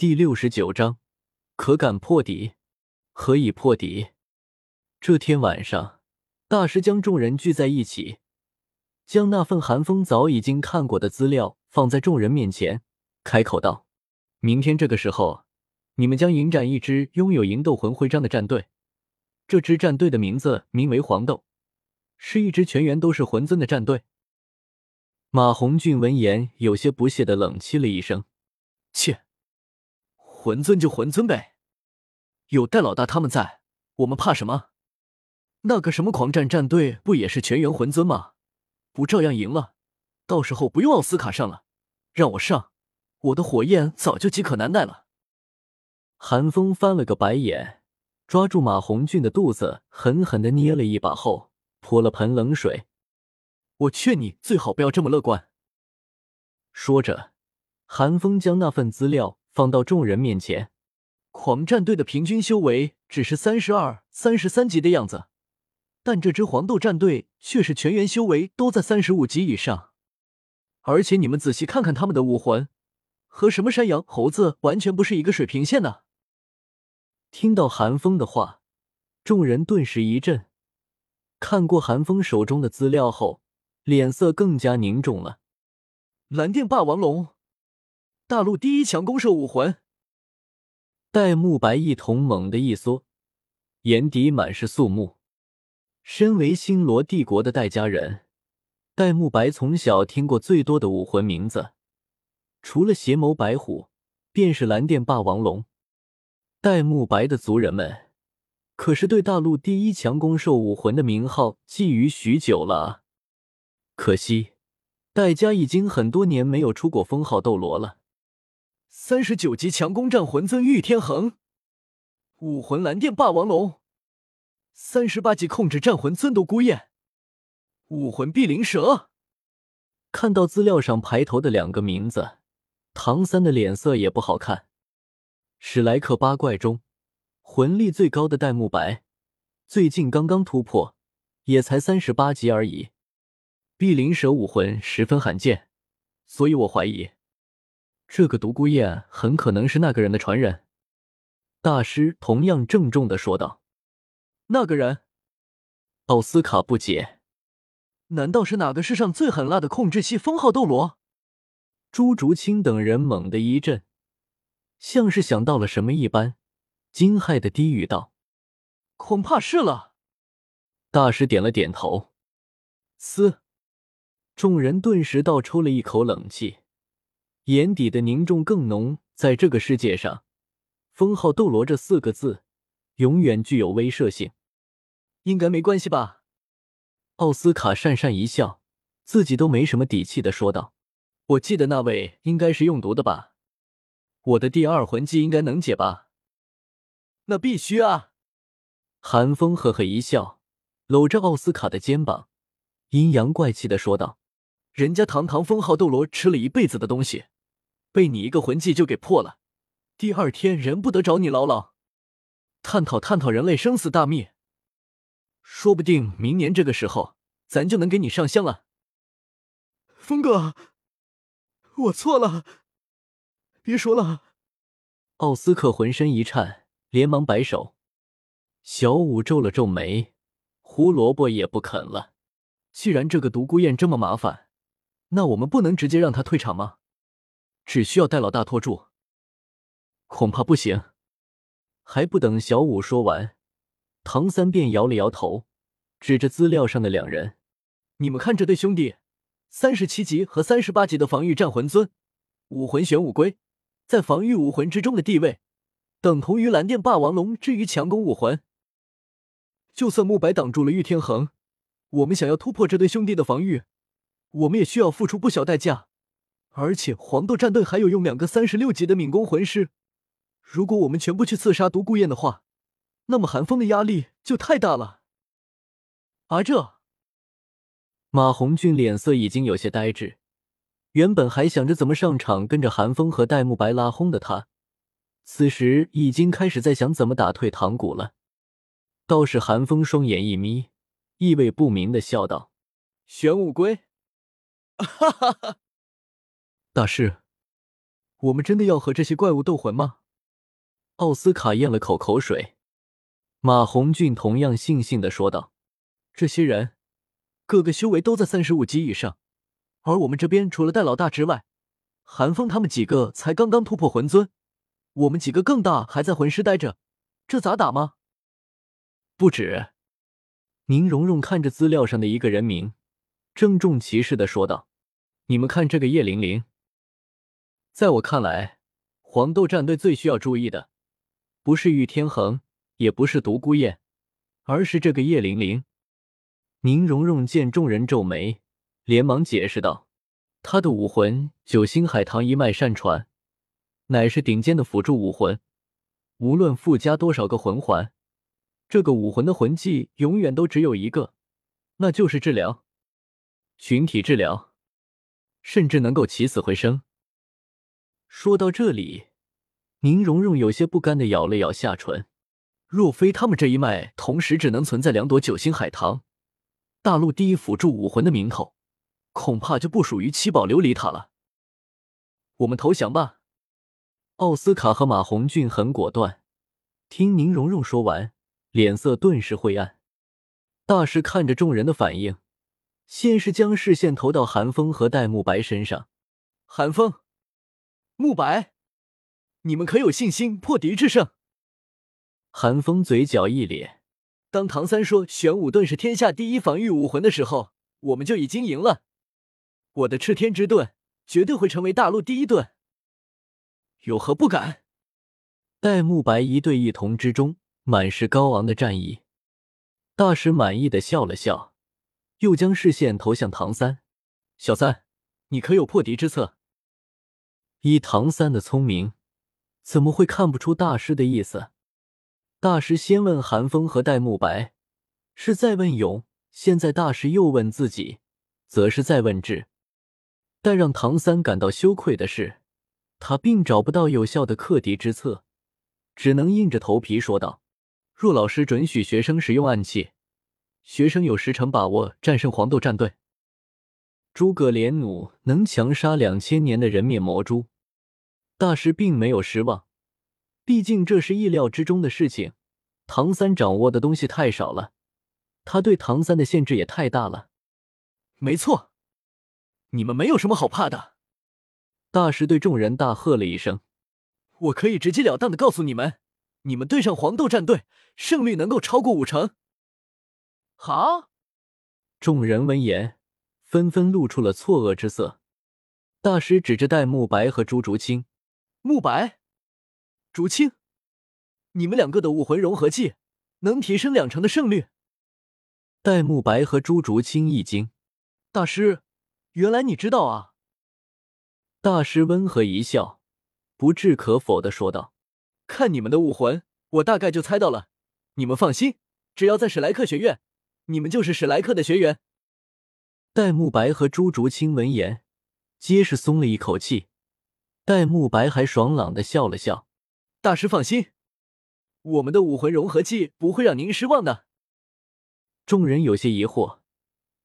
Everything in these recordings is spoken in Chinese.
第六十九章，可敢破敌？何以破敌？这天晚上，大师将众人聚在一起，将那份韩风早已经看过的资料放在众人面前，开口道：“明天这个时候，你们将迎战一支拥有银斗魂徽章的战队。这支战队的名字名为黄豆，是一支全员都是魂尊的战队。”马红俊闻言，有些不屑的冷气了一声：“切。”魂尊就魂尊呗，有戴老大他们在，我们怕什么？那个什么狂战战队不也是全员魂尊吗？不照样赢了？到时候不用奥斯卡上了，让我上，我的火焰早就饥渴难耐了。韩风翻了个白眼，抓住马红俊的肚子，狠狠的捏了一把后，泼了盆冷水。我劝你最好不要这么乐观。说着，韩风将那份资料。放到众人面前，狂战队的平均修为只是三十二、三十三级的样子，但这支黄豆战队却是全员修为都在三十五级以上。而且你们仔细看看他们的武魂，和什么山羊、猴子完全不是一个水平线呢。听到韩风的话，众人顿时一震，看过韩风手中的资料后，脸色更加凝重了。蓝电霸王龙。大陆第一强攻射武魂，戴沐白一瞳猛地一缩，眼底满是肃穆。身为星罗帝国的戴家人，戴沐白从小听过最多的武魂名字，除了邪眸白虎，便是蓝电霸王龙。戴沐白的族人们可是对大陆第一强攻兽武魂的名号觊觎许久了！可惜戴家已经很多年没有出过封号斗罗了。三十九级强攻战魂尊玉天恒，武魂蓝电霸王龙，三十八级控制战魂尊独孤雁，武魂碧灵蛇。看到资料上排头的两个名字，唐三的脸色也不好看。史莱克八怪中，魂力最高的戴沐白，最近刚刚突破，也才三十八级而已。碧灵蛇武魂十分罕见，所以我怀疑。这个独孤雁很可能是那个人的传人，大师同样郑重的说道：“那个人？”奥斯卡不解：“难道是哪个世上最狠辣的控制系封号斗罗？”朱竹清等人猛地一震，像是想到了什么一般，惊骇的低语道：“恐怕是了。”大师点了点头。嘶！众人顿时倒抽了一口冷气。眼底的凝重更浓。在这个世界上，“封号斗罗”这四个字永远具有威慑性。应该没关系吧？奥斯卡讪讪一笑，自己都没什么底气的说道：“我记得那位应该是用毒的吧？我的第二魂技应该能解吧？”那必须啊！韩风呵呵一笑，搂着奥斯卡的肩膀，阴阳怪气的说道：“人家堂堂封号斗罗吃了一辈子的东西。”被你一个魂技就给破了，第二天人不得找你唠唠探讨探讨人类生死大秘，说不定明年这个时候咱就能给你上香了。峰哥，我错了，别说了。奥斯克浑身一颤，连忙摆手。小五皱了皱眉，胡萝卜也不啃了。既然这个独孤雁这么麻烦，那我们不能直接让他退场吗？只需要戴老大拖住，恐怕不行。还不等小五说完，唐三便摇了摇头，指着资料上的两人：“你们看这对兄弟，三十七级和三十八级的防御战魂尊，武魂玄武龟，在防御武魂之中的地位，等同于蓝电霸王龙之于强攻武魂。就算木白挡住了玉天恒，我们想要突破这对兄弟的防御，我们也需要付出不小代价。”而且黄豆战队还有用两个三十六级的敏攻魂师，如果我们全部去刺杀独孤雁的话，那么寒风的压力就太大了。啊这，马红俊脸色已经有些呆滞，原本还想着怎么上场跟着寒风和戴沐白拉轰的他，此时已经开始在想怎么打退唐古了。倒是寒风双眼一眯，意味不明的笑道：“玄武龟，”哈哈哈大师，我们真的要和这些怪物斗魂吗？奥斯卡咽了口口水，马红俊同样悻悻的说道：“这些人个个修为都在三十五级以上，而我们这边除了戴老大之外，韩风他们几个才刚刚突破魂尊，我们几个更大还在魂师待着，这咋打吗？”不止，宁荣荣看着资料上的一个人名，郑重其事的说道：“你们看这个叶玲玲，在我看来，黄豆战队最需要注意的。”不是玉天恒，也不是独孤雁，而是这个叶玲玲。宁荣荣见众人皱眉，连忙解释道：“她的武魂九星海棠一脉善传，乃是顶尖的辅助武魂。无论附加多少个魂环，这个武魂的魂技永远都只有一个，那就是治疗，群体治疗，甚至能够起死回生。”说到这里。宁荣荣有些不甘的咬了咬下唇，若非他们这一脉同时只能存在两朵九星海棠，大陆第一辅助武魂的名头，恐怕就不属于七宝琉璃塔了。我们投降吧！奥斯卡和马红俊很果断。听宁荣荣说完，脸色顿时灰暗。大师看着众人的反应，先是将视线投到韩风和戴沐白身上。韩风，沐白。你们可有信心破敌制胜？韩风嘴角一咧，当唐三说玄武盾是天下第一防御武魂的时候，我们就已经赢了。我的赤天之盾绝对会成为大陆第一盾，有何不敢？戴沐白一对一瞳之中满是高昂的战意。大师满意的笑了笑，又将视线投向唐三：“小三，你可有破敌之策？”以唐三的聪明。怎么会看不出大师的意思？大师先问韩风和戴沐白，是在问勇；现在大师又问自己，则是在问智。但让唐三感到羞愧的是，他并找不到有效的克敌之策，只能硬着头皮说道：“若老师准许学生使用暗器，学生有十成把握战胜黄豆战队。”诸葛连弩能强杀两千年的人面魔蛛。大师并没有失望，毕竟这是意料之中的事情。唐三掌握的东西太少了，他对唐三的限制也太大了。没错，你们没有什么好怕的。大师对众人大喝了一声：“我可以直截了当的告诉你们，你们对上黄豆战队，胜率能够超过五成。”好！众人闻言，纷纷露出了错愕之色。大师指着戴沐白和朱竹清。沐白、竹清，你们两个的武魂融合技能提升两成的胜率。戴沐白和朱竹清一惊：“大师，原来你知道啊！”大师温和一笑，不置可否的说道：“看你们的武魂，我大概就猜到了。你们放心，只要在史莱克学院，你们就是史莱克的学员。”戴沐白和朱竹清闻言，皆是松了一口气。戴沐白还爽朗的笑了笑：“大师放心，我们的武魂融合技不会让您失望的。”众人有些疑惑，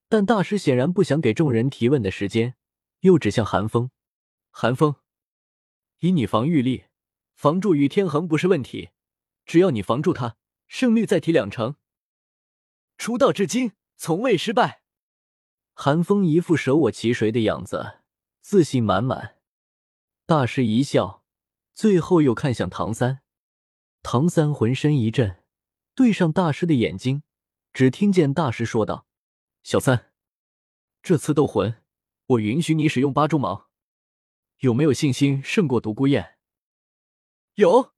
但大师显然不想给众人提问的时间，又指向韩风：“韩风，以你防御力，防住于天恒不是问题。只要你防住他，胜率再提两成。出道至今从未失败。”韩风一副舍我其谁的样子，自信满满。大师一笑，最后又看向唐三。唐三浑身一震，对上大师的眼睛，只听见大师说道：“小三，这次斗魂，我允许你使用八蛛矛，有没有信心胜过独孤雁？”有。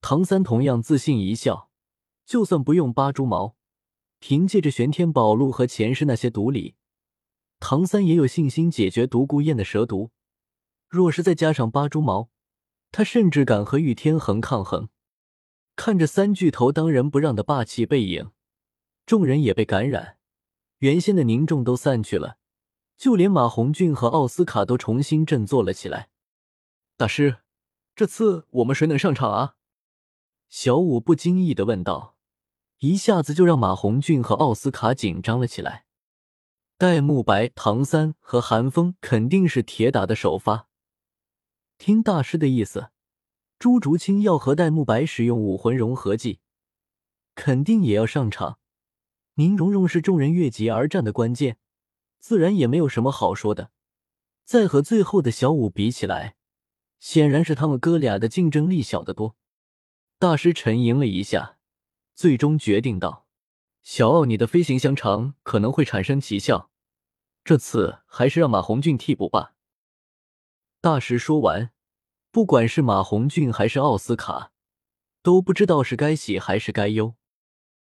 唐三同样自信一笑，就算不用八蛛矛，凭借着玄天宝录和前世那些毒理，唐三也有信心解决独孤雁的蛇毒。若是再加上八蛛矛，他甚至敢和玉天恒抗衡。看着三巨头当仁不让的霸气背影，众人也被感染，原先的凝重都散去了，就连马红俊和奥斯卡都重新振作了起来。大师，这次我们谁能上场啊？小五不经意的问道，一下子就让马红俊和奥斯卡紧张了起来。戴沐白、唐三和韩风肯定是铁打的首发。听大师的意思，朱竹清要和戴沐白使用武魂融合技，肯定也要上场。宁荣荣是众人越级而战的关键，自然也没有什么好说的。再和最后的小舞比起来，显然是他们哥俩的竞争力小得多。大师沉吟了一下，最终决定道：“小奥，你的飞行香肠可能会产生奇效，这次还是让马红俊替补吧。”大师说完，不管是马红俊还是奥斯卡，都不知道是该喜还是该忧。